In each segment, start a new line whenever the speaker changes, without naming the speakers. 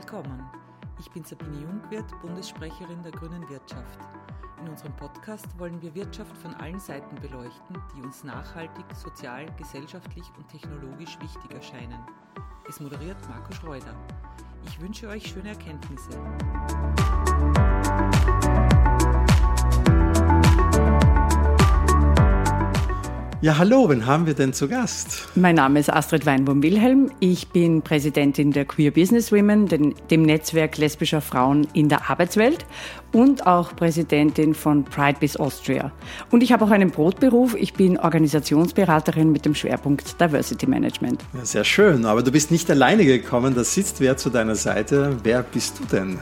willkommen. Ich bin Sabine Jungwirth, Bundessprecherin der Grünen Wirtschaft. In unserem Podcast wollen wir Wirtschaft von allen Seiten beleuchten, die uns nachhaltig, sozial, gesellschaftlich und technologisch wichtig erscheinen. Es moderiert Marco Schreuder. Ich wünsche euch schöne Erkenntnisse.
Ja, hallo, wen haben wir denn zu Gast?
Mein Name ist Astrid Weinbaum-Wilhelm. Ich bin Präsidentin der Queer Business Women, dem Netzwerk lesbischer Frauen in der Arbeitswelt und auch Präsidentin von Pride Biz Austria. Und ich habe auch einen Brotberuf. Ich bin Organisationsberaterin mit dem Schwerpunkt Diversity Management.
Ja, sehr schön, aber du bist nicht alleine gekommen. Da sitzt wer zu deiner Seite. Wer bist du denn?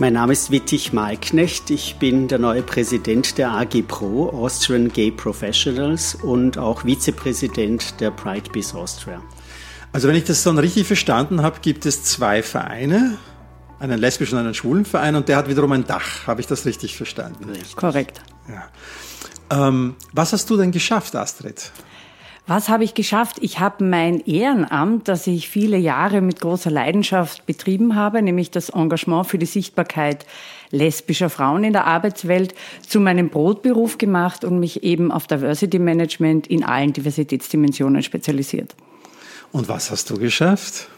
Mein Name ist Wittig Malknecht. Ich bin der neue Präsident der AG Pro, Austrian Gay Professionals und auch Vizepräsident der Pride Biz Austria.
Also wenn ich das dann richtig verstanden habe, gibt es zwei Vereine, einen lesbischen und einen schwulen Verein und der hat wiederum ein Dach. Habe ich das richtig verstanden?
Richtig. Korrekt.
Ja. Ähm, was hast du denn geschafft, Astrid?
Was habe ich geschafft? Ich habe mein Ehrenamt, das ich viele Jahre mit großer Leidenschaft betrieben habe, nämlich das Engagement für die Sichtbarkeit lesbischer Frauen in der Arbeitswelt, zu meinem Brotberuf gemacht und mich eben auf Diversity Management in allen Diversitätsdimensionen spezialisiert.
Und was hast du geschafft?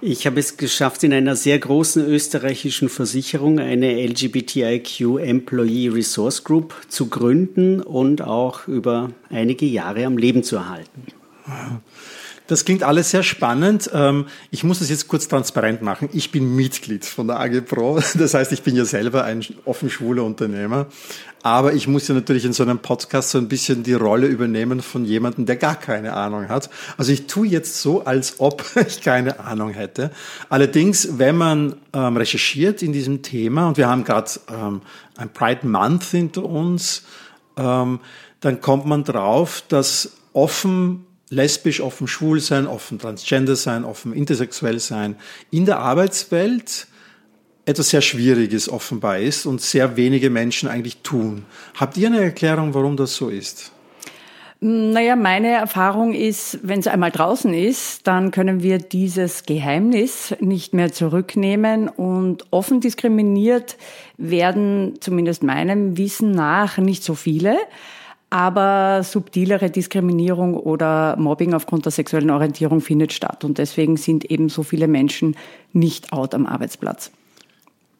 Ich habe es geschafft, in einer sehr großen österreichischen Versicherung eine LGBTIQ Employee Resource Group zu gründen und auch über einige Jahre am Leben zu erhalten.
Das klingt alles sehr spannend. Ähm, ich muss das jetzt kurz transparent machen. Ich bin Mitglied von der AG Pro. Das heißt, ich bin ja selber ein offen schwuler Unternehmer. Aber ich muss ja natürlich in so einem Podcast so ein bisschen die Rolle übernehmen von jemandem, der gar keine Ahnung hat. Also ich tue jetzt so, als ob ich keine Ahnung hätte. Allerdings, wenn man ähm, recherchiert in diesem Thema, und wir haben gerade ähm, ein Pride Month hinter uns, dann kommt man drauf, dass offen lesbisch, offen schwul sein, offen transgender sein, offen intersexuell sein in der Arbeitswelt etwas sehr Schwieriges offenbar ist und sehr wenige Menschen eigentlich tun. Habt ihr eine Erklärung, warum das so ist?
Naja, meine Erfahrung ist, wenn es einmal draußen ist, dann können wir dieses Geheimnis nicht mehr zurücknehmen und offen diskriminiert werden, zumindest meinem Wissen nach, nicht so viele. Aber subtilere Diskriminierung oder Mobbing aufgrund der sexuellen Orientierung findet statt. Und deswegen sind eben so viele Menschen nicht out am Arbeitsplatz.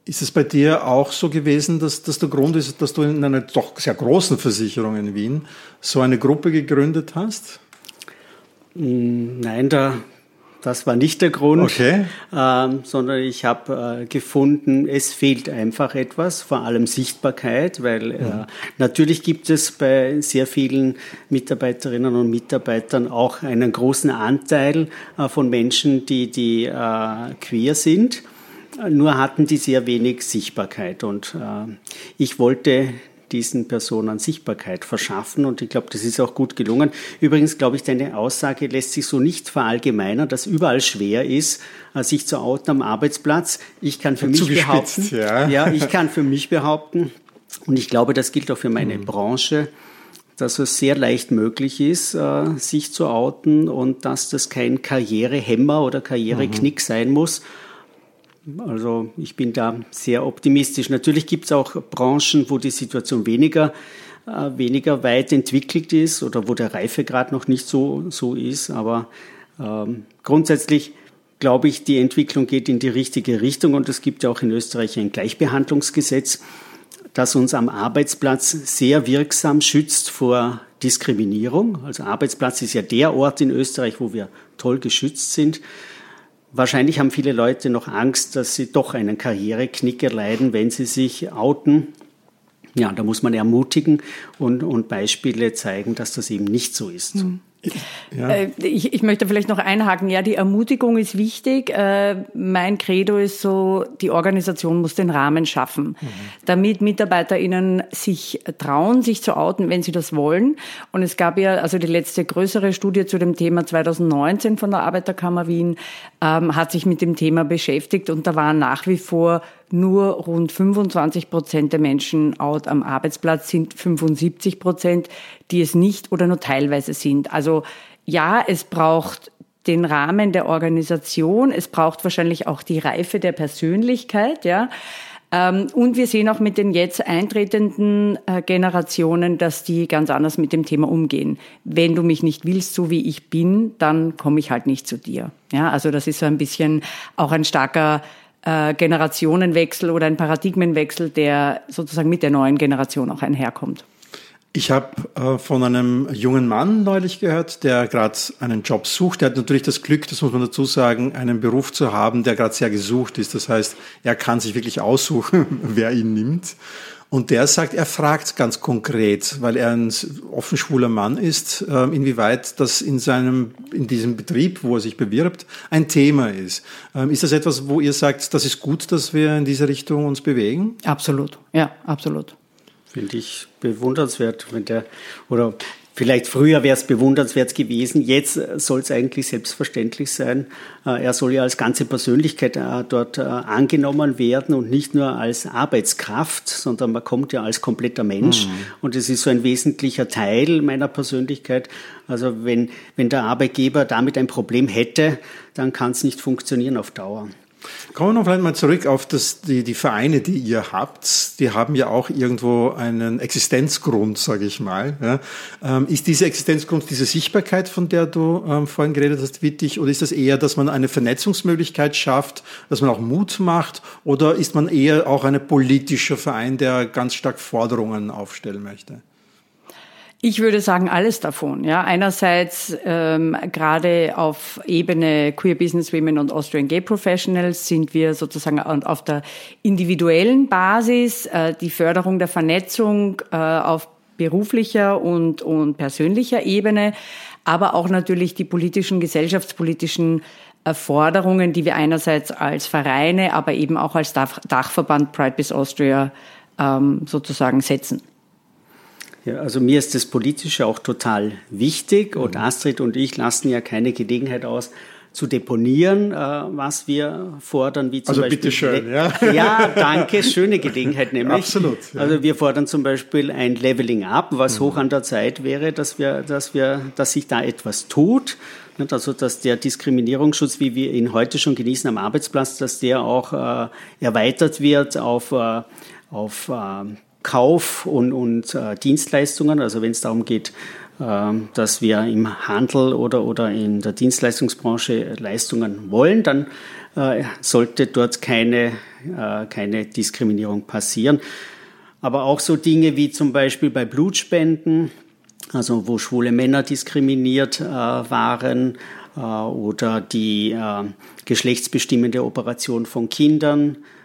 Ist es bei dir auch so gewesen, dass, dass der Grund ist, dass du in einer doch sehr großen Versicherung in Wien so eine Gruppe gegründet hast?
Mm, nein, da das war nicht der Grund, okay. ähm, sondern ich habe äh, gefunden, es fehlt einfach etwas, vor allem Sichtbarkeit, weil äh, mhm. natürlich gibt es bei sehr vielen Mitarbeiterinnen und Mitarbeitern auch einen großen Anteil äh, von Menschen, die, die äh, queer sind. Nur hatten die sehr wenig Sichtbarkeit und äh, ich wollte diesen Personen Sichtbarkeit verschaffen. Und ich glaube, das ist auch gut gelungen. Übrigens glaube ich, deine Aussage lässt sich so nicht verallgemeinern, dass überall schwer ist, äh, sich zu outen am Arbeitsplatz. Ich kann für mich behaupten, ja. ja, ich kann für mich behaupten, und ich glaube, das gilt auch für meine mhm. Branche, dass es sehr leicht möglich ist, äh, sich zu outen und dass das kein Karrierehemmer oder Karriereknick mhm. sein muss, also ich bin da sehr optimistisch. Natürlich gibt es auch Branchen, wo die Situation weniger, äh, weniger weit entwickelt ist oder wo der Reifegrad noch nicht so, so ist. Aber ähm, grundsätzlich glaube ich, die Entwicklung geht in die richtige Richtung und es gibt ja auch in Österreich ein Gleichbehandlungsgesetz, das uns am Arbeitsplatz sehr wirksam schützt vor Diskriminierung. Also Arbeitsplatz ist ja der Ort in Österreich, wo wir toll geschützt sind. Wahrscheinlich haben viele Leute noch Angst, dass sie doch einen Karriereknick erleiden, wenn sie sich outen. Ja, da muss man ermutigen und, und Beispiele zeigen, dass das eben nicht so ist. Mhm.
Ja. Äh, ich, ich möchte vielleicht noch einhaken. Ja, die Ermutigung ist wichtig. Äh, mein Credo ist so, die Organisation muss den Rahmen schaffen, mhm. damit MitarbeiterInnen sich trauen, sich zu outen, wenn sie das wollen. Und es gab ja, also die letzte größere Studie zu dem Thema 2019 von der Arbeiterkammer Wien ähm, hat sich mit dem Thema beschäftigt und da waren nach wie vor nur rund 25 Prozent der Menschen out am Arbeitsplatz sind 75 Prozent, die es nicht oder nur teilweise sind. Also ja, es braucht den Rahmen der Organisation. Es braucht wahrscheinlich auch die Reife der Persönlichkeit, ja. Ähm, und wir sehen auch mit den jetzt eintretenden äh, Generationen, dass die ganz anders mit dem Thema umgehen. Wenn du mich nicht willst, so wie ich bin, dann komme ich halt nicht zu dir. Ja, also das ist so ein bisschen auch ein starker äh, Generationenwechsel oder ein Paradigmenwechsel, der sozusagen mit der neuen Generation auch einherkommt.
Ich habe äh, von einem jungen Mann neulich gehört, der gerade einen Job sucht. Der hat natürlich das Glück, das muss man dazu sagen, einen Beruf zu haben, der gerade sehr gesucht ist. Das heißt, er kann sich wirklich aussuchen, wer ihn nimmt. Und der sagt, er fragt ganz konkret, weil er ein offen schwuler Mann ist, äh, inwieweit das in seinem, in diesem Betrieb, wo er sich bewirbt, ein Thema ist. Ähm, ist das etwas, wo ihr sagt, das ist gut, dass wir in diese Richtung uns bewegen?
Absolut, ja, absolut.
Finde ich bewundernswert, wenn der, oder vielleicht früher wäre es bewundernswert gewesen, jetzt soll es eigentlich selbstverständlich sein. Äh, er soll ja als ganze Persönlichkeit äh, dort äh, angenommen werden und nicht nur als Arbeitskraft, sondern man kommt ja als kompletter Mensch. Mhm. Und es ist so ein wesentlicher Teil meiner Persönlichkeit. Also wenn, wenn der Arbeitgeber damit ein Problem hätte, dann kann es nicht funktionieren auf Dauer.
Kommen wir noch vielleicht mal zurück auf das, die, die Vereine, die ihr habt. Die haben ja auch irgendwo einen Existenzgrund, sage ich mal. Ja. Ähm, ist dieser Existenzgrund diese Sichtbarkeit, von der du ähm, vorhin geredet hast, wichtig? Oder ist das eher, dass man eine Vernetzungsmöglichkeit schafft, dass man auch Mut macht? Oder ist man eher auch ein politischer Verein, der ganz stark Forderungen aufstellen möchte?
Ich würde sagen, alles davon. Ja, einerseits ähm, gerade auf Ebene Queer Business Women und Austrian Gay Professionals sind wir sozusagen auf der individuellen Basis äh, die Förderung der Vernetzung äh, auf beruflicher und, und persönlicher Ebene, aber auch natürlich die politischen, gesellschaftspolitischen Forderungen, die wir einerseits als Vereine, aber eben auch als Dachverband Pride Biz Austria ähm, sozusagen setzen.
Ja, also mir ist das Politische auch total wichtig und mhm. Astrid und ich lassen ja keine Gelegenheit aus, zu deponieren, äh, was wir fordern, wie zum
also
Beispiel.
Bitte schön, ja.
Ja, danke, schöne Gelegenheit nämlich.
Absolut.
Ja. Also wir fordern zum Beispiel ein Leveling up, was mhm. hoch an der Zeit wäre, dass wir, dass wir, dass sich da etwas tut. Also dass der Diskriminierungsschutz, wie wir ihn heute schon genießen am Arbeitsplatz, dass der auch äh, erweitert wird auf, äh, auf äh, Kauf und, und äh, Dienstleistungen, also wenn es darum geht, äh, dass wir im Handel oder, oder in der Dienstleistungsbranche Leistungen wollen, dann äh, sollte dort keine, äh, keine Diskriminierung passieren. Aber auch so Dinge wie zum Beispiel bei Blutspenden, also wo schwule Männer diskriminiert äh, waren, äh, oder die geschlechtsbestimmende Operation von Kindern, äh,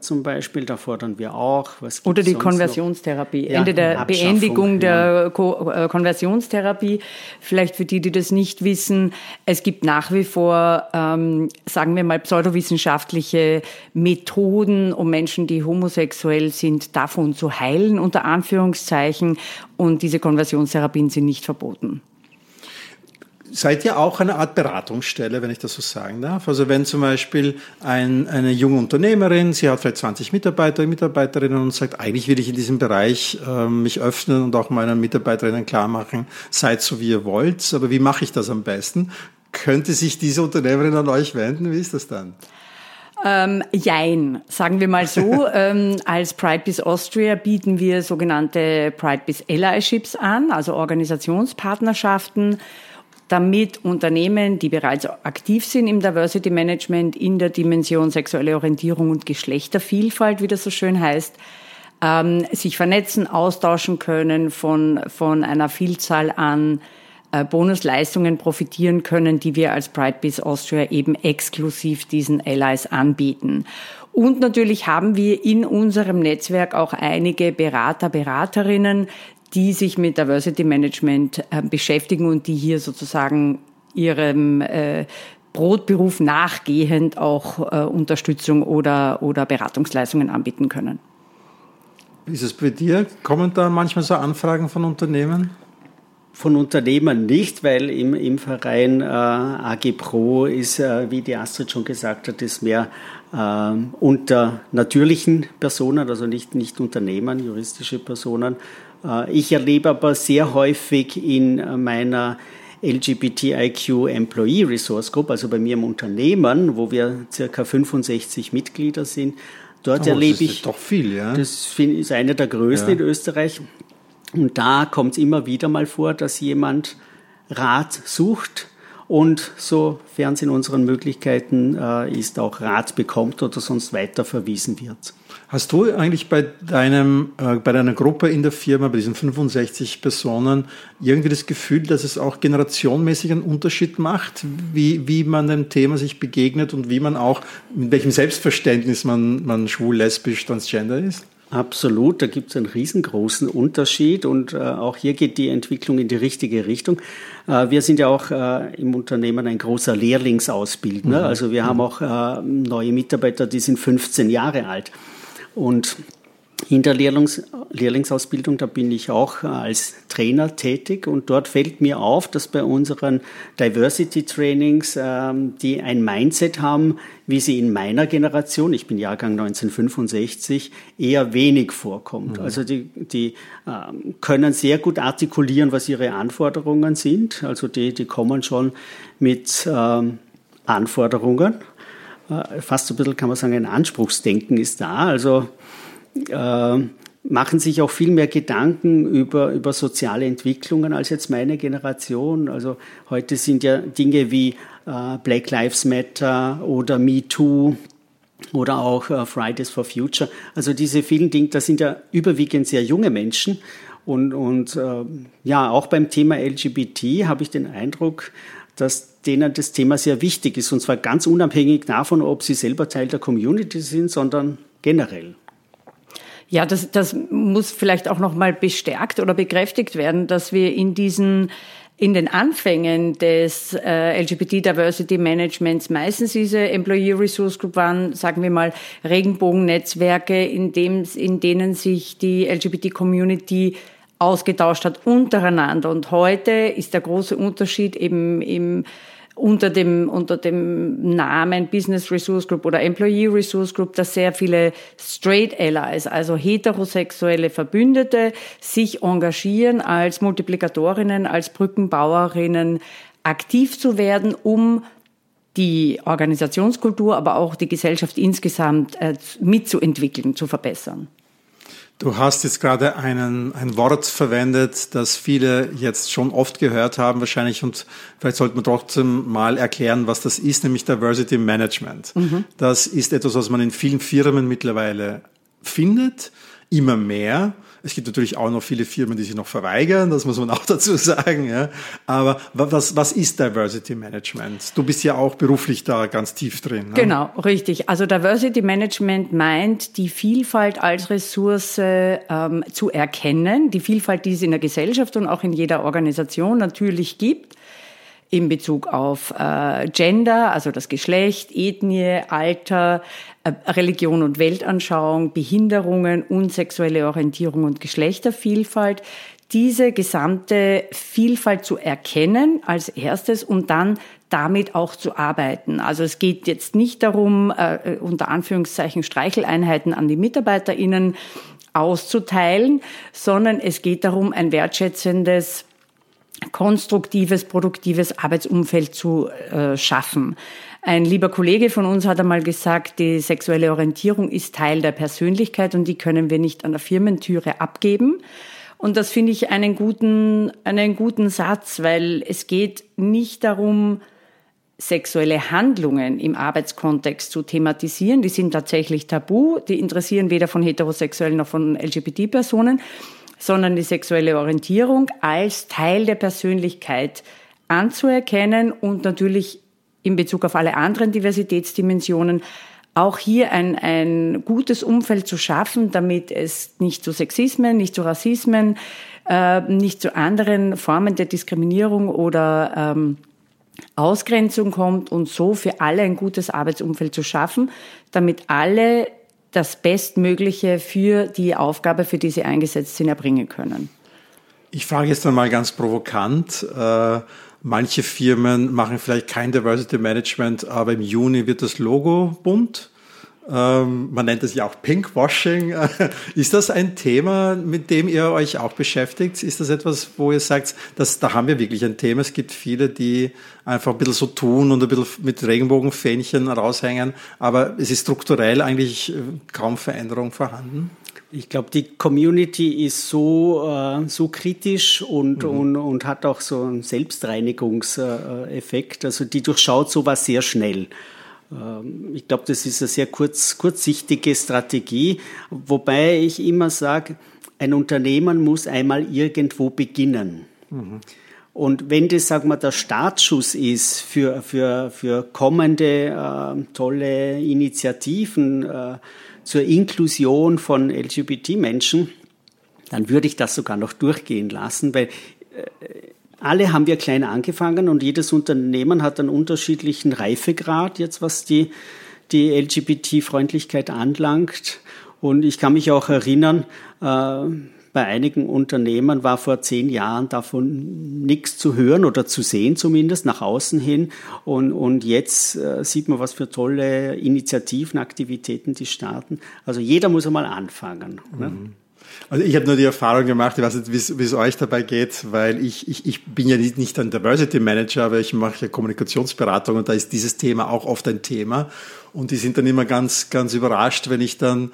zum Beispiel, da fordern wir auch.
Oder die Konversionstherapie, ja, Ende der Beendigung der ja. Äh, Konversionstherapie. Vielleicht für die, die das nicht wissen, es gibt nach wie vor, ähm, sagen wir mal, pseudowissenschaftliche Methoden, um Menschen, die homosexuell sind, davon zu heilen, unter Anführungszeichen. Und diese Konversionstherapien sind nicht verboten
seid ihr auch eine Art Beratungsstelle, wenn ich das so sagen darf? Also wenn zum Beispiel ein, eine junge Unternehmerin, sie hat vielleicht 20 Mitarbeiter, Mitarbeiterinnen und sagt, eigentlich will ich in diesem Bereich äh, mich öffnen und auch meinen Mitarbeiterinnen klar machen, seid so wie ihr wollt, aber wie mache ich das am besten? Könnte sich diese Unternehmerin an euch wenden? Wie ist das dann?
Ähm, jein, sagen wir mal so. ähm, als Pride Biz Austria bieten wir sogenannte Pride Biz Allyships an, also Organisationspartnerschaften damit Unternehmen, die bereits aktiv sind im Diversity Management in der Dimension sexuelle Orientierung und Geschlechtervielfalt, wie das so schön heißt, ähm, sich vernetzen, austauschen können, von, von einer Vielzahl an äh, Bonusleistungen profitieren können, die wir als Pride Austria eben exklusiv diesen Allies anbieten. Und natürlich haben wir in unserem Netzwerk auch einige Berater, Beraterinnen, die sich mit Diversity Management äh, beschäftigen und die hier sozusagen ihrem äh, Brotberuf nachgehend auch äh, Unterstützung oder, oder Beratungsleistungen anbieten können.
Wie ist es bei dir? Kommen da manchmal so Anfragen von Unternehmen?
Von Unternehmern nicht, weil im, im Verein äh, AG Pro ist, äh, wie die Astrid schon gesagt hat, ist mehr äh, unter natürlichen Personen, also nicht, nicht Unternehmern, juristische Personen. Äh, ich erlebe aber sehr häufig in meiner LGBTIQ Employee Resource Group, also bei mir im Unternehmen, wo wir circa 65 Mitglieder sind. Dort oh, erlebe ich.
doch viel, ja.
Das ist einer der größten ja. in Österreich. Und da kommt es immer wieder mal vor, dass jemand Rat sucht und sofern es in unseren Möglichkeiten äh, ist, auch Rat bekommt oder sonst weiter verwiesen wird.
Hast du eigentlich bei deinem, äh, bei deiner Gruppe in der Firma, bei diesen 65 Personen, irgendwie das Gefühl, dass es auch generationenmäßig einen Unterschied macht, wie, wie man dem Thema sich begegnet und wie man auch, mit welchem Selbstverständnis man, man schwul, lesbisch, transgender ist?
Absolut, da gibt es einen riesengroßen Unterschied und äh, auch hier geht die Entwicklung in die richtige Richtung. Äh, wir sind ja auch äh, im Unternehmen ein großer Lehrlingsausbildner, mhm. also wir mhm. haben auch äh, neue Mitarbeiter, die sind 15 Jahre alt. Und in der Lehrlings Lehrlingsausbildung, da bin ich auch als Trainer tätig und dort fällt mir auf, dass bei unseren Diversity Trainings ähm, die ein Mindset haben, wie sie in meiner Generation, ich bin Jahrgang 1965, eher wenig vorkommt. Mhm. Also die, die ähm, können sehr gut artikulieren, was ihre Anforderungen sind. Also die, die kommen schon mit ähm, Anforderungen. Äh, fast so ein bisschen kann man sagen, ein Anspruchsdenken ist da. Also äh, machen sich auch viel mehr Gedanken über, über soziale Entwicklungen als jetzt meine Generation. Also heute sind ja Dinge wie äh, Black Lives Matter oder Me Too oder auch äh, Fridays for Future. Also diese vielen Dinge, das sind ja überwiegend sehr junge Menschen. Und, und äh, ja, auch beim Thema LGBT habe ich den Eindruck, dass denen das Thema sehr wichtig ist. Und zwar ganz unabhängig davon, ob sie selber Teil der Community sind, sondern generell.
Ja, das, das muss vielleicht auch noch mal bestärkt oder bekräftigt werden, dass wir in diesen in den Anfängen des äh, LGBT Diversity Managements meistens diese Employee Resource Group waren, sagen wir mal, Regenbogennetzwerke, in, dem, in denen sich die LGBT Community ausgetauscht hat untereinander. Und heute ist der große Unterschied eben im unter dem, unter dem Namen Business Resource Group oder Employee Resource Group, dass sehr viele Straight Allies, also heterosexuelle Verbündete, sich engagieren als Multiplikatorinnen, als Brückenbauerinnen aktiv zu werden, um die Organisationskultur, aber auch die Gesellschaft insgesamt äh, mitzuentwickeln, zu verbessern.
Du hast jetzt gerade einen, ein Wort verwendet, das viele jetzt schon oft gehört haben wahrscheinlich und vielleicht sollte man trotzdem mal erklären, was das ist, nämlich Diversity Management. Mhm. Das ist etwas, was man in vielen Firmen mittlerweile findet, immer mehr. Es gibt natürlich auch noch viele Firmen, die sich noch verweigern, das muss man auch dazu sagen. Ja. Aber was, was ist Diversity Management? Du bist ja auch beruflich da ganz tief drin.
Ne? Genau, richtig. Also Diversity Management meint, die Vielfalt als Ressource ähm, zu erkennen, die Vielfalt, die es in der Gesellschaft und auch in jeder Organisation natürlich gibt in Bezug auf äh, Gender, also das Geschlecht, Ethnie, Alter, äh, Religion und Weltanschauung, Behinderungen und sexuelle Orientierung und Geschlechtervielfalt, diese gesamte Vielfalt zu erkennen als erstes und dann damit auch zu arbeiten. Also es geht jetzt nicht darum, äh, unter Anführungszeichen Streicheleinheiten an die MitarbeiterInnen auszuteilen, sondern es geht darum, ein wertschätzendes konstruktives, produktives Arbeitsumfeld zu äh, schaffen. Ein lieber Kollege von uns hat einmal gesagt, die sexuelle Orientierung ist Teil der Persönlichkeit und die können wir nicht an der Firmentüre abgeben. Und das finde ich einen guten, einen guten Satz, weil es geht nicht darum, sexuelle Handlungen im Arbeitskontext zu thematisieren. Die sind tatsächlich tabu. Die interessieren weder von heterosexuellen noch von LGBT-Personen sondern die sexuelle Orientierung als Teil der Persönlichkeit anzuerkennen und natürlich in Bezug auf alle anderen Diversitätsdimensionen auch hier ein, ein gutes Umfeld zu schaffen, damit es nicht zu Sexismen, nicht zu Rassismen, äh, nicht zu anderen Formen der Diskriminierung oder ähm, Ausgrenzung kommt und so für alle ein gutes Arbeitsumfeld zu schaffen, damit alle das Bestmögliche für die Aufgabe, für die sie eingesetzt sind, erbringen können.
Ich frage jetzt einmal ganz provokant. Äh, manche Firmen machen vielleicht kein Diversity Management, aber im Juni wird das Logo bunt. Ähm, man nennt es ja auch Pinkwashing. Ist das ein Thema, mit dem ihr euch auch beschäftigt? Ist das etwas, wo ihr sagt, dass, da haben wir wirklich ein Thema? Es gibt viele, die einfach ein bisschen so tun und ein bisschen mit Regenbogenfähnchen raushängen, aber es ist strukturell eigentlich äh, kaum Veränderung vorhanden.
Ich glaube, die Community ist so, äh, so kritisch und, mhm. und, und hat auch so einen Selbstreinigungseffekt. Also die durchschaut sowas sehr schnell. Ähm, ich glaube, das ist eine sehr kurz, kurzsichtige Strategie, wobei ich immer sage, ein Unternehmen muss einmal irgendwo beginnen. Mhm. Und wenn das, sagen wir, der Startschuss ist für, für, für kommende äh, tolle Initiativen äh, zur Inklusion von LGBT-Menschen, dann würde ich das sogar noch durchgehen lassen, weil äh, alle haben wir klein angefangen und jedes Unternehmen hat einen unterschiedlichen Reifegrad, jetzt was die, die LGBT-Freundlichkeit anlangt. Und ich kann mich auch erinnern, äh, bei einigen Unternehmen war vor zehn Jahren davon nichts zu hören oder zu sehen zumindest, nach außen hin. Und, und jetzt äh, sieht man, was für tolle Initiativen, Aktivitäten die starten. Also jeder muss einmal anfangen. Ne?
Also ich habe nur die Erfahrung gemacht, ich weiß nicht, wie es euch dabei geht, weil ich, ich, ich bin ja nicht, nicht ein Diversity Manager, aber ich mache ja Kommunikationsberatung und da ist dieses Thema auch oft ein Thema. Und die sind dann immer ganz, ganz überrascht, wenn ich dann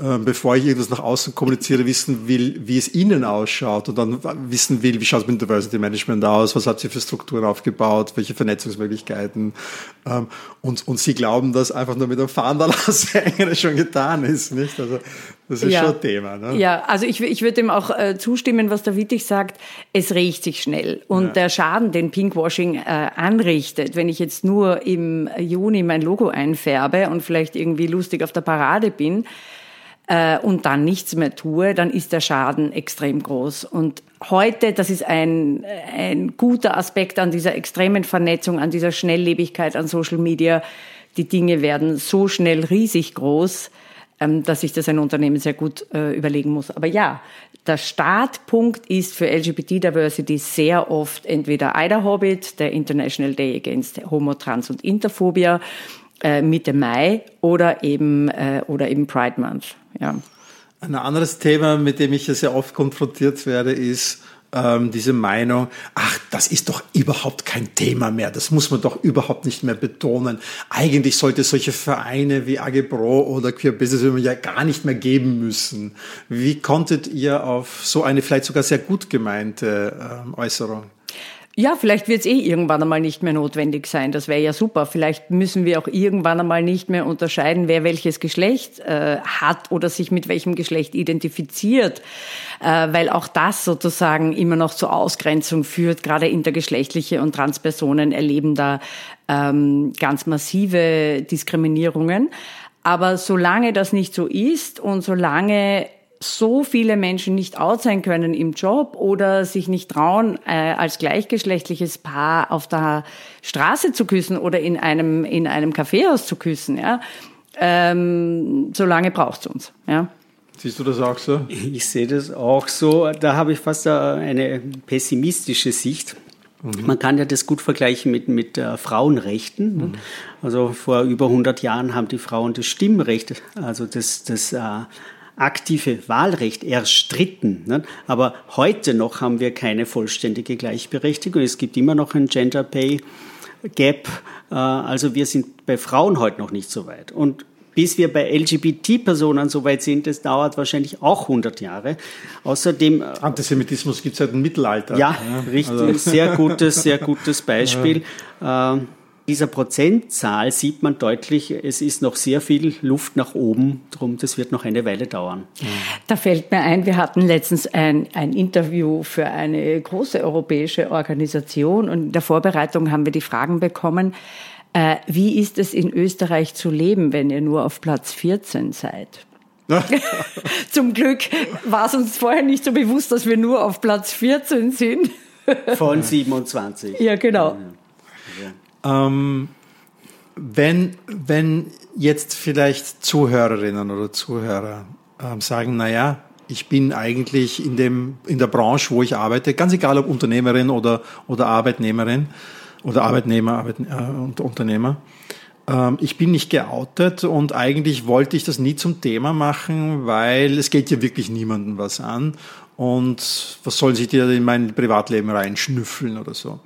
bevor ich irgendwas nach außen kommuniziere, wissen will, wie es innen ausschaut und dann wissen will, wie schaut es mit Diversity Management aus, was habt ihr für Strukturen aufgebaut, welche Vernetzungsmöglichkeiten. Ähm, und, und sie glauben, dass einfach nur mit einem aushängen schon getan ist. Nicht? Also das ist ja. schon ein Thema. Ne?
Ja, also ich, ich würde dem auch äh, zustimmen, was der Wittig sagt. Es riecht sich schnell. Und ja. der Schaden, den Pinkwashing äh, anrichtet, wenn ich jetzt nur im Juni mein Logo einfärbe und vielleicht irgendwie lustig auf der Parade bin, äh, und dann nichts mehr tue, dann ist der Schaden extrem groß. Und heute, das ist ein, ein guter Aspekt an dieser extremen Vernetzung, an dieser Schnelllebigkeit an Social Media. Die Dinge werden so schnell riesig groß, ähm, dass sich das ein Unternehmen sehr gut äh, überlegen muss. Aber ja, der Startpunkt ist für LGBT Diversity sehr oft entweder Ida Hobbit, der International Day Against Homo, Trans und Interphobia, äh, Mitte Mai oder eben, äh, oder eben Pride Month. Ja.
Ein anderes Thema, mit dem ich ja sehr oft konfrontiert werde, ist ähm, diese Meinung, ach, das ist doch überhaupt kein Thema mehr, das muss man doch überhaupt nicht mehr betonen. Eigentlich sollte es solche Vereine wie AG Pro oder Queer Business Women ja gar nicht mehr geben müssen. Wie konntet ihr auf so eine vielleicht sogar sehr gut gemeinte ähm, Äußerung?
Ja, vielleicht wird es eh irgendwann einmal nicht mehr notwendig sein. Das wäre ja super. Vielleicht müssen wir auch irgendwann einmal nicht mehr unterscheiden, wer welches Geschlecht äh, hat oder sich mit welchem Geschlecht identifiziert, äh, weil auch das sozusagen immer noch zur Ausgrenzung führt. Gerade intergeschlechtliche und Transpersonen erleben da ähm, ganz massive Diskriminierungen. Aber solange das nicht so ist und solange so viele Menschen nicht out sein können im Job oder sich nicht trauen, äh, als gleichgeschlechtliches Paar auf der Straße zu küssen oder in einem, in einem Kaffeehaus zu küssen, ja, ähm, so lange braucht es uns, ja.
Siehst du das auch so?
Ich sehe das auch so. Da habe ich fast eine pessimistische Sicht. Mhm. Man kann ja das gut vergleichen mit, mit äh, Frauenrechten. Mhm. Also vor über 100 Jahren haben die Frauen das Stimmrecht, also das, das äh, aktive Wahlrecht erstritten. Ne? Aber heute noch haben wir keine vollständige Gleichberechtigung. Es gibt immer noch ein Gender Pay Gap. Äh, also wir sind bei Frauen heute noch nicht so weit. Und bis wir bei LGBT-Personen so weit sind, das dauert wahrscheinlich auch 100 Jahre. Außerdem. Äh,
Antisemitismus gibt es seit dem Mittelalter.
Ja, ja. richtig. Also. Sehr gutes, sehr gutes Beispiel. Ja. Ähm, dieser Prozentzahl sieht man deutlich, es ist noch sehr viel Luft nach oben, drum das wird noch eine Weile dauern.
Da fällt mir ein, wir hatten letztens ein, ein Interview für eine große europäische Organisation und in der Vorbereitung haben wir die Fragen bekommen, äh, wie ist es in Österreich zu leben, wenn ihr nur auf Platz 14 seid? Zum Glück war es uns vorher nicht so bewusst, dass wir nur auf Platz 14 sind.
Von 27.
Ja, genau.
Ähm, wenn, wenn jetzt vielleicht Zuhörerinnen oder Zuhörer ähm, sagen, naja, ich bin eigentlich in, dem, in der Branche, wo ich arbeite, ganz egal ob Unternehmerin oder, oder Arbeitnehmerin oder Arbeitnehmer Arbeit, äh, und Unternehmer, ähm, ich bin nicht geoutet und eigentlich wollte ich das nie zum Thema machen, weil es geht ja wirklich niemandem was an. Und was sollen sich die in mein Privatleben reinschnüffeln oder so?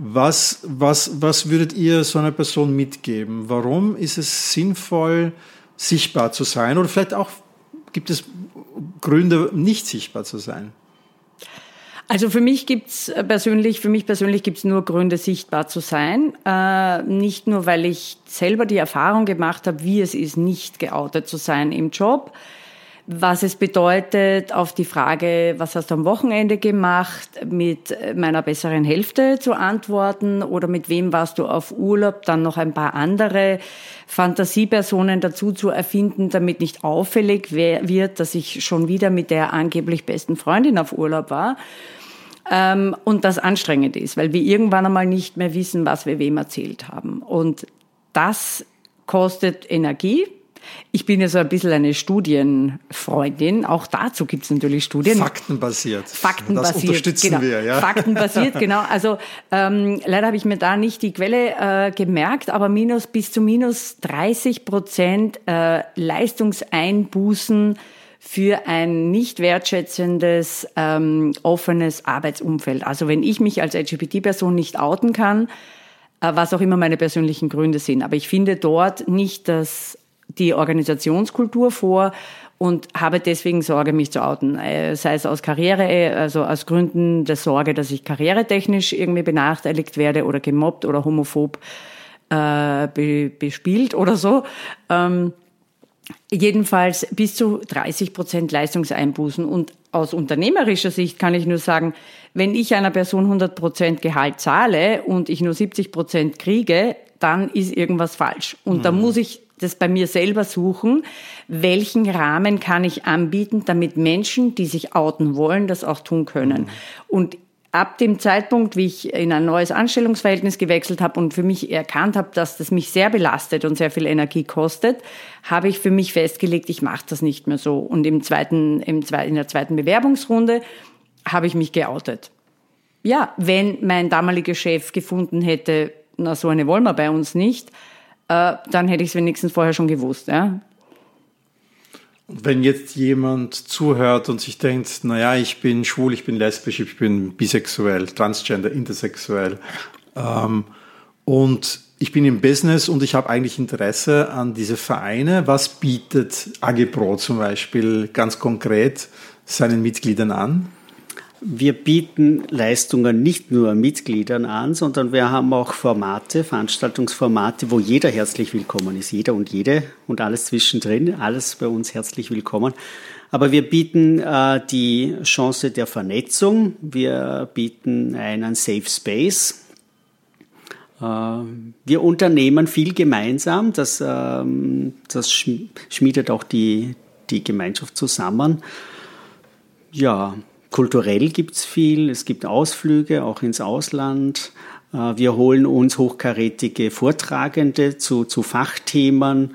Was, was, was würdet ihr so einer Person mitgeben? Warum ist es sinnvoll, sichtbar zu sein? Oder vielleicht auch gibt es Gründe, nicht sichtbar zu sein?
Also für mich gibt's äh, persönlich, für mich persönlich gibt's nur Gründe, sichtbar zu sein. Äh, nicht nur, weil ich selber die Erfahrung gemacht habe, wie es ist, nicht geoutet zu sein im Job. Was es bedeutet, auf die Frage, was hast du am Wochenende gemacht, mit meiner besseren Hälfte zu antworten oder mit wem warst du auf Urlaub, dann noch ein paar andere Fantasiepersonen dazu zu erfinden, damit nicht auffällig wird, dass ich schon wieder mit der angeblich besten Freundin auf Urlaub war ähm, und das anstrengend ist, weil wir irgendwann einmal nicht mehr wissen, was wir wem erzählt haben. Und das kostet Energie. Ich bin ja so ein bisschen eine Studienfreundin. Auch dazu gibt es natürlich Studien.
Faktenbasiert.
Faktenbasiert.
Das unterstützen
genau.
wir, ja.
Faktenbasiert, genau. Also ähm, leider habe ich mir da nicht die Quelle äh, gemerkt, aber minus bis zu minus 30 Prozent äh, Leistungseinbußen für ein nicht wertschätzendes, ähm, offenes Arbeitsumfeld. Also wenn ich mich als LGBT-Person nicht outen kann, äh, was auch immer meine persönlichen Gründe sind, aber ich finde dort nicht das, die Organisationskultur vor und habe deswegen Sorge, mich zu outen. Äh, sei es aus Karriere, also aus Gründen der Sorge, dass ich karrieretechnisch irgendwie benachteiligt werde oder gemobbt oder homophob äh, bespielt oder so. Ähm, jedenfalls bis zu 30 Prozent Leistungseinbußen. Und aus unternehmerischer Sicht kann ich nur sagen, wenn ich einer Person 100 Prozent Gehalt zahle und ich nur 70 Prozent kriege, dann ist irgendwas falsch. Und mhm. da muss ich das bei mir selber suchen, welchen Rahmen kann ich anbieten, damit Menschen, die sich outen wollen, das auch tun können. Mhm. Und ab dem Zeitpunkt, wie ich in ein neues Anstellungsverhältnis gewechselt habe und für mich erkannt habe, dass das mich sehr belastet und sehr viel Energie kostet, habe ich für mich festgelegt, ich mache das nicht mehr so. Und im zweiten, im zweiten, in der zweiten Bewerbungsrunde habe ich mich geoutet. Ja, wenn mein damaliger Chef gefunden hätte, na so eine wollen wir bei uns nicht, äh, dann hätte ich es wenigstens vorher schon gewusst. Ja?
Wenn jetzt jemand zuhört und sich denkt, naja, ich bin schwul, ich bin lesbisch, ich bin bisexuell, transgender, intersexuell ähm, und ich bin im Business und ich habe eigentlich Interesse an diese Vereine. Was bietet AG Pro zum Beispiel ganz konkret seinen Mitgliedern an?
Wir bieten Leistungen nicht nur Mitgliedern an, sondern wir haben auch Formate, Veranstaltungsformate, wo jeder herzlich willkommen ist. Jeder und jede und alles zwischendrin, alles bei uns herzlich willkommen. Aber wir bieten äh, die Chance der Vernetzung. Wir bieten einen Safe Space. Äh, wir unternehmen viel gemeinsam. Das, äh, das schmiedet auch die, die Gemeinschaft zusammen. Ja, Kulturell gibt es viel, es gibt Ausflüge auch ins Ausland. Äh, wir holen uns hochkarätige Vortragende zu, zu Fachthemen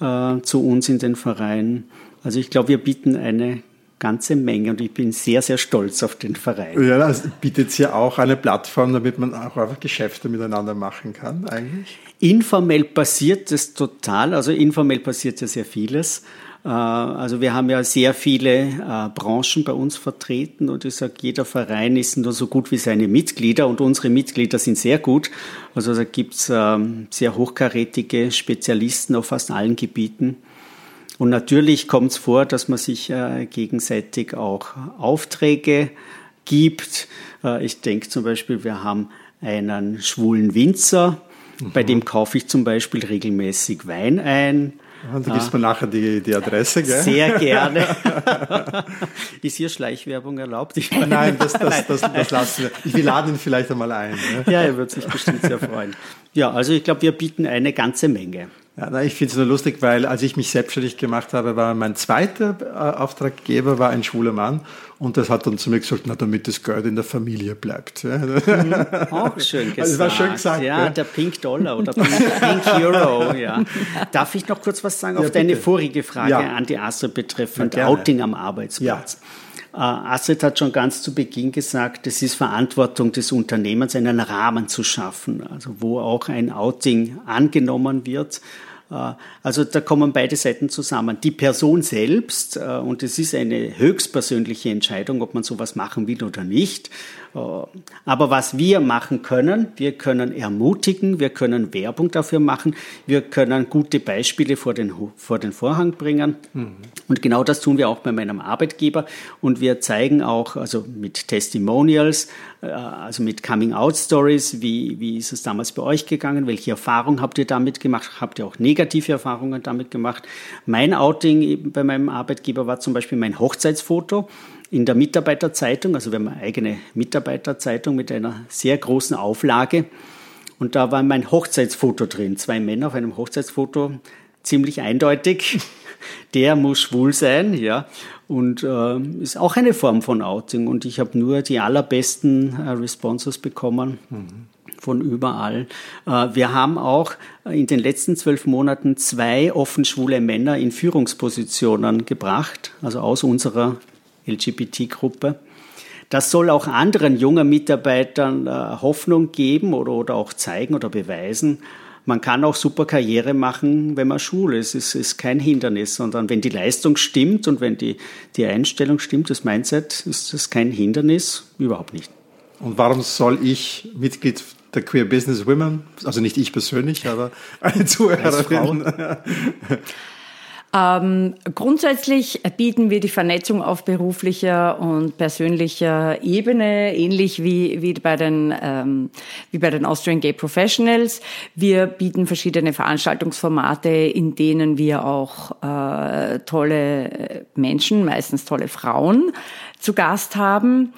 äh, zu uns in den Verein. Also ich glaube, wir bieten eine ganze Menge und ich bin sehr, sehr stolz auf den Verein.
Ja, das bietet ja auch eine Plattform, damit man auch einfach Geschäfte miteinander machen kann, eigentlich.
Informell passiert das total, also informell passiert ja sehr vieles. Äh, also wir haben ja sehr viele äh, Branchen bei uns vertreten und ich sage, jeder Verein ist nur so gut wie seine Mitglieder und unsere Mitglieder sind sehr gut. Also da gibt's ähm, sehr hochkarätige Spezialisten auf fast allen Gebieten. Und natürlich kommt es vor, dass man sich äh, gegenseitig auch Aufträge gibt. Ich denke zum Beispiel, wir haben einen schwulen Winzer, mhm. bei dem kaufe ich zum Beispiel regelmäßig Wein ein.
Und du gibst mir nachher die, die Adresse, gell?
Sehr gerne. Ist hier Schleichwerbung erlaubt?
Ich Nein, das, das, das, das lassen wir. Wir laden ihn vielleicht einmal ein.
Ne? Ja, er wird sich bestimmt sehr freuen. Ja, also ich glaube, wir bieten eine ganze Menge.
Ja, na, ich finde es nur lustig, weil als ich mich selbstständig gemacht habe, war mein zweiter äh, Auftraggeber war ein schwuler Mann und das hat dann zu mir gesagt, na, damit das Geld in der Familie bleibt. Ja.
Mhm, auch schön gesagt. Also,
das war schön gesagt.
Ja, ja, der Pink Dollar oder Pink, Pink Euro. Ja. Darf ich noch kurz was sagen auf deine vorige Frage an die Astrid betreffend Outing am Arbeitsplatz? Astrid hat schon ganz zu Beginn gesagt, es ist Verantwortung des Unternehmens, einen Rahmen zu schaffen, also wo auch ein Outing angenommen wird äh, also da kommen beide Seiten zusammen. Die Person selbst, äh, und es ist eine höchstpersönliche Entscheidung, ob man sowas machen will oder nicht. Äh, aber was wir machen können, wir können ermutigen, wir können Werbung dafür machen, wir können gute Beispiele vor den, vor den Vorhang bringen. Mhm. Und genau das tun wir auch bei meinem Arbeitgeber. Und wir zeigen auch, also mit Testimonials, also mit Coming-out-Stories, wie, wie ist es damals bei euch gegangen, welche Erfahrungen habt ihr damit gemacht, habt ihr auch negative Erfahrungen damit gemacht. Mein Outing bei meinem Arbeitgeber war zum Beispiel mein Hochzeitsfoto in der Mitarbeiterzeitung. Also wir haben eine eigene Mitarbeiterzeitung mit einer sehr großen Auflage. Und da war mein Hochzeitsfoto drin. Zwei Männer auf einem Hochzeitsfoto, ziemlich eindeutig. Der muss schwul sein, ja. Und äh, ist auch eine Form von Outing. Und ich habe nur die allerbesten äh, Responses bekommen. Mhm von überall. Äh, wir haben auch in den letzten zwölf Monaten zwei offen schwule Männer in Führungspositionen gebracht, also aus unserer LGBT-Gruppe. Das soll auch anderen jungen Mitarbeitern äh, Hoffnung geben oder, oder auch zeigen oder beweisen. Man kann auch super Karriere machen, wenn man schwul ist. Es ist kein Hindernis, sondern wenn die Leistung stimmt und wenn die, die Einstellung stimmt, das Mindset, ist das kein Hindernis, überhaupt nicht.
Und warum soll ich Mitglied der Queer Business Women, also nicht ich persönlich, aber eine Zuhörerin,
Ähm, grundsätzlich bieten wir die Vernetzung auf beruflicher und persönlicher Ebene, ähnlich wie, wie, bei, den, ähm, wie bei den Austrian Gay Professionals. Wir bieten verschiedene Veranstaltungsformate, in denen wir auch äh, tolle Menschen, meistens tolle Frauen, zu Gast haben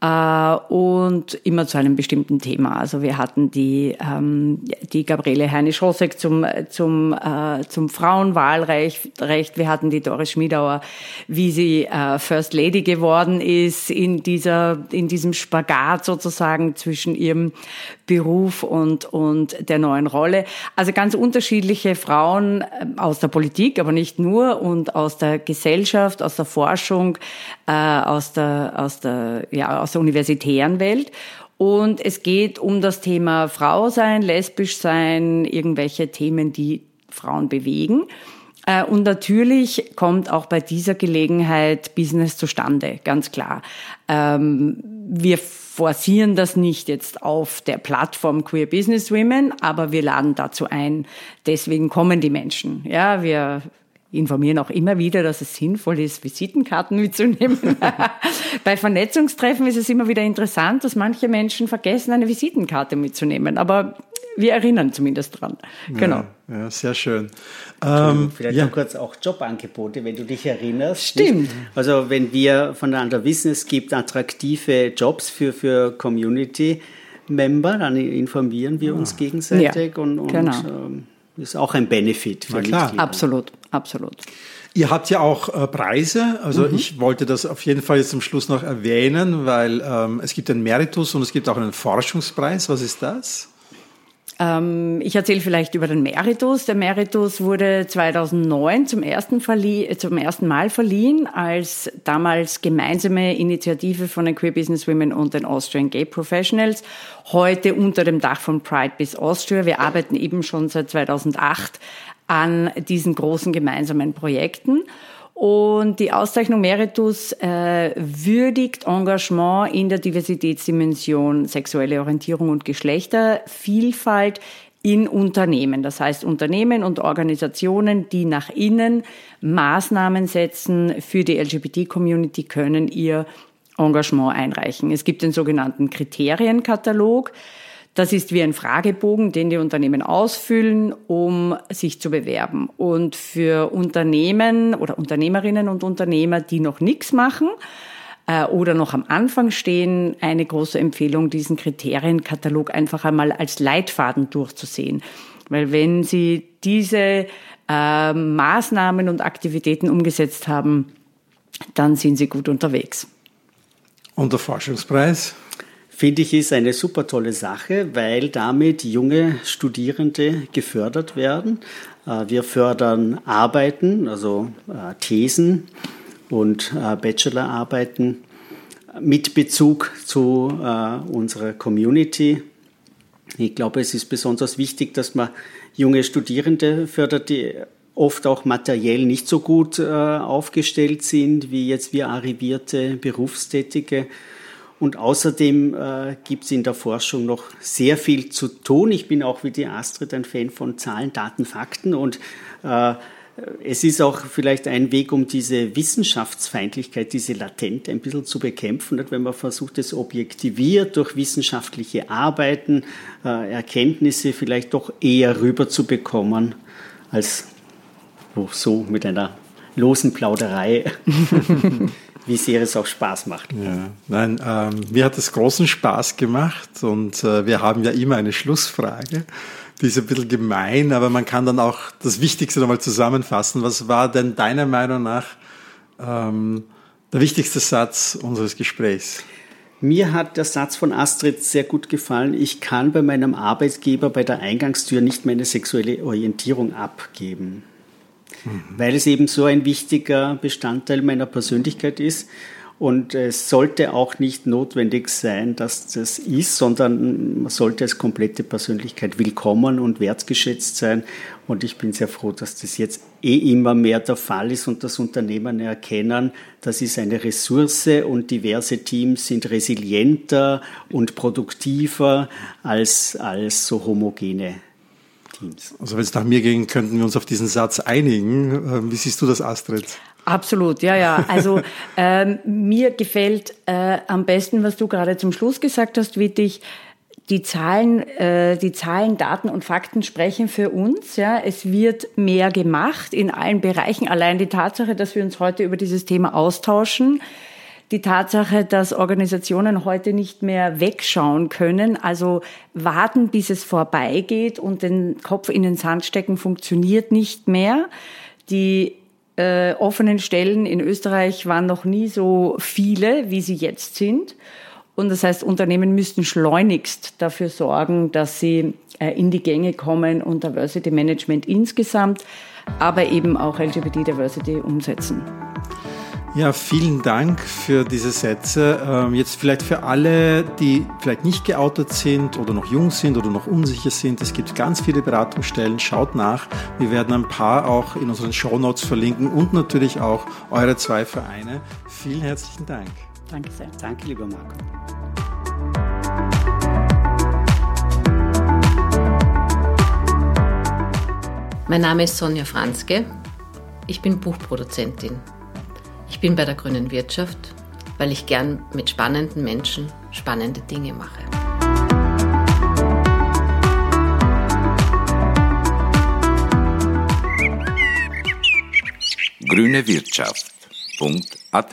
und immer zu einem bestimmten Thema. Also wir hatten die, ähm, die Gabriele Heinisch-Rossek zum, zum, äh, zum Frauenwahlrecht. Wir hatten die Doris Schmiedauer, wie sie äh, First Lady geworden ist in, dieser, in diesem Spagat sozusagen zwischen ihrem Beruf und, und der neuen Rolle. Also ganz unterschiedliche Frauen äh, aus der Politik, aber nicht nur, und aus der Gesellschaft, aus der Forschung, äh, aus der, aus der, ja, aus der universitären Welt. Und es geht um das Thema Frau sein, lesbisch sein, irgendwelche Themen, die Frauen bewegen. Äh, und natürlich kommt auch bei dieser Gelegenheit Business zustande, ganz klar. Ähm, wir forcieren das nicht jetzt auf der Plattform Queer Business Women, aber wir laden dazu ein. Deswegen kommen die Menschen. Ja, wir informieren auch immer wieder, dass es sinnvoll ist, Visitenkarten mitzunehmen. Bei Vernetzungstreffen ist es immer wieder interessant, dass manche Menschen vergessen, eine Visitenkarte mitzunehmen. Aber wir erinnern zumindest dran. Genau.
Ja, ja sehr schön.
Ähm, Vielleicht ja. noch kurz auch Jobangebote, wenn du dich erinnerst.
Stimmt. Nicht?
Also wenn wir voneinander wissen, es gibt attraktive Jobs für, für Community Member, dann informieren wir uns gegenseitig ja, und, und genau. ähm, ist auch ein Benefit
für klar. Mitglieder. Absolut, absolut.
Ihr habt ja auch äh, Preise, also mhm. ich wollte das auf jeden Fall jetzt zum Schluss noch erwähnen, weil ähm, es gibt einen Meritus und es gibt auch einen Forschungspreis. Was ist das?
Ähm, ich erzähle vielleicht über den Meritus. Der Meritus wurde 2009 zum ersten, verlie zum ersten Mal verliehen als damals gemeinsame Initiative von den Queer Business Women und den Austrian Gay Professionals. Heute unter dem Dach von Pride bis Austria. Wir arbeiten eben schon seit 2008 an diesen großen gemeinsamen Projekten. Und die Auszeichnung Meritus äh, würdigt Engagement in der Diversitätsdimension sexuelle Orientierung und Geschlechtervielfalt in Unternehmen. Das heißt Unternehmen und Organisationen, die nach innen Maßnahmen setzen für die LGBT-Community, können ihr Engagement einreichen. Es gibt den sogenannten Kriterienkatalog. Das ist wie ein Fragebogen, den die Unternehmen ausfüllen, um sich zu bewerben. Und für Unternehmen oder Unternehmerinnen und Unternehmer, die noch nichts machen, äh, oder noch am Anfang stehen, eine große Empfehlung, diesen Kriterienkatalog einfach einmal als Leitfaden durchzusehen. Weil wenn Sie diese äh, Maßnahmen und Aktivitäten umgesetzt haben, dann sind Sie gut unterwegs.
Und der Forschungspreis?
Finde ich, ist eine super tolle Sache, weil damit junge Studierende gefördert werden. Äh, wir fördern Arbeiten, also äh, Thesen und äh, Bachelorarbeiten mit Bezug zu unserer Community. Ich glaube, es ist besonders wichtig, dass man junge Studierende fördert, die oft auch materiell nicht so gut aufgestellt sind, wie jetzt wir arrivierte Berufstätige. Und außerdem äh, gibt es in der Forschung noch sehr viel zu tun. Ich bin auch wie die Astrid ein Fan von Zahlen, Daten, Fakten. Und äh, es ist auch vielleicht ein Weg, um diese Wissenschaftsfeindlichkeit, diese Latente ein bisschen zu bekämpfen, wenn man versucht, es objektiviert durch wissenschaftliche Arbeiten, äh, Erkenntnisse vielleicht doch eher rüberzubekommen, als so mit einer losen Plauderei. wie sehr es auch Spaß macht.
Ja, nein, ähm, mir hat es großen Spaß gemacht und äh, wir haben ja immer eine Schlussfrage. Die ist ein bisschen gemein, aber man kann dann auch das Wichtigste nochmal zusammenfassen. Was war denn deiner Meinung nach ähm, der wichtigste Satz unseres Gesprächs?
Mir hat der Satz von Astrid sehr gut gefallen. Ich kann bei meinem Arbeitgeber bei der Eingangstür nicht meine sexuelle Orientierung abgeben mhm. weil es eben so ein wichtiger Bestandteil meiner Persönlichkeit ist. Und es sollte auch nicht notwendig sein, dass das ist, sondern man sollte als komplette Persönlichkeit willkommen und wertgeschätzt sein. Und ich bin sehr froh, dass das jetzt eh immer mehr der Fall ist und das Unternehmen erkennen, das ist eine Ressource und diverse Teams sind resilienter und produktiver als, als so homogene
Teams. Also wenn es nach mir ging, könnten wir uns auf diesen Satz einigen. Ähm, wie siehst du das, Astrid?
Absolut, ja, ja. Also ähm, mir gefällt äh, am besten, was du gerade zum Schluss gesagt hast, Wittig. Die Zahlen, äh, die Zahlen, Daten und Fakten sprechen für uns. Ja, es wird mehr gemacht in allen Bereichen. Allein die Tatsache, dass wir uns heute über dieses Thema austauschen, die Tatsache, dass Organisationen heute nicht mehr wegschauen können, also warten, bis es vorbeigeht und den Kopf in den Sand stecken, funktioniert nicht mehr. Die äh, offenen Stellen in Österreich waren noch nie so viele, wie sie jetzt sind. Und das heißt, Unternehmen müssten schleunigst dafür sorgen, dass sie äh, in die Gänge kommen und Diversity Management insgesamt, aber eben auch LGBT Diversity umsetzen.
Ja, vielen Dank für diese Sätze. Ähm, jetzt vielleicht für alle, die vielleicht nicht geoutet sind oder noch jung sind oder noch unsicher sind. Es gibt ganz viele Beratungsstellen. Schaut nach. Wir werden ein paar auch in unseren Show Notes verlinken und natürlich auch eure zwei Vereine. Vielen herzlichen Dank.
Danke sehr.
Danke, lieber Marco.
Mein Name ist Sonja Franzke. Ich bin Buchproduzentin. Ich bin bei der grünen Wirtschaft, weil ich gern mit spannenden Menschen spannende Dinge mache.
grünewirtschaft.at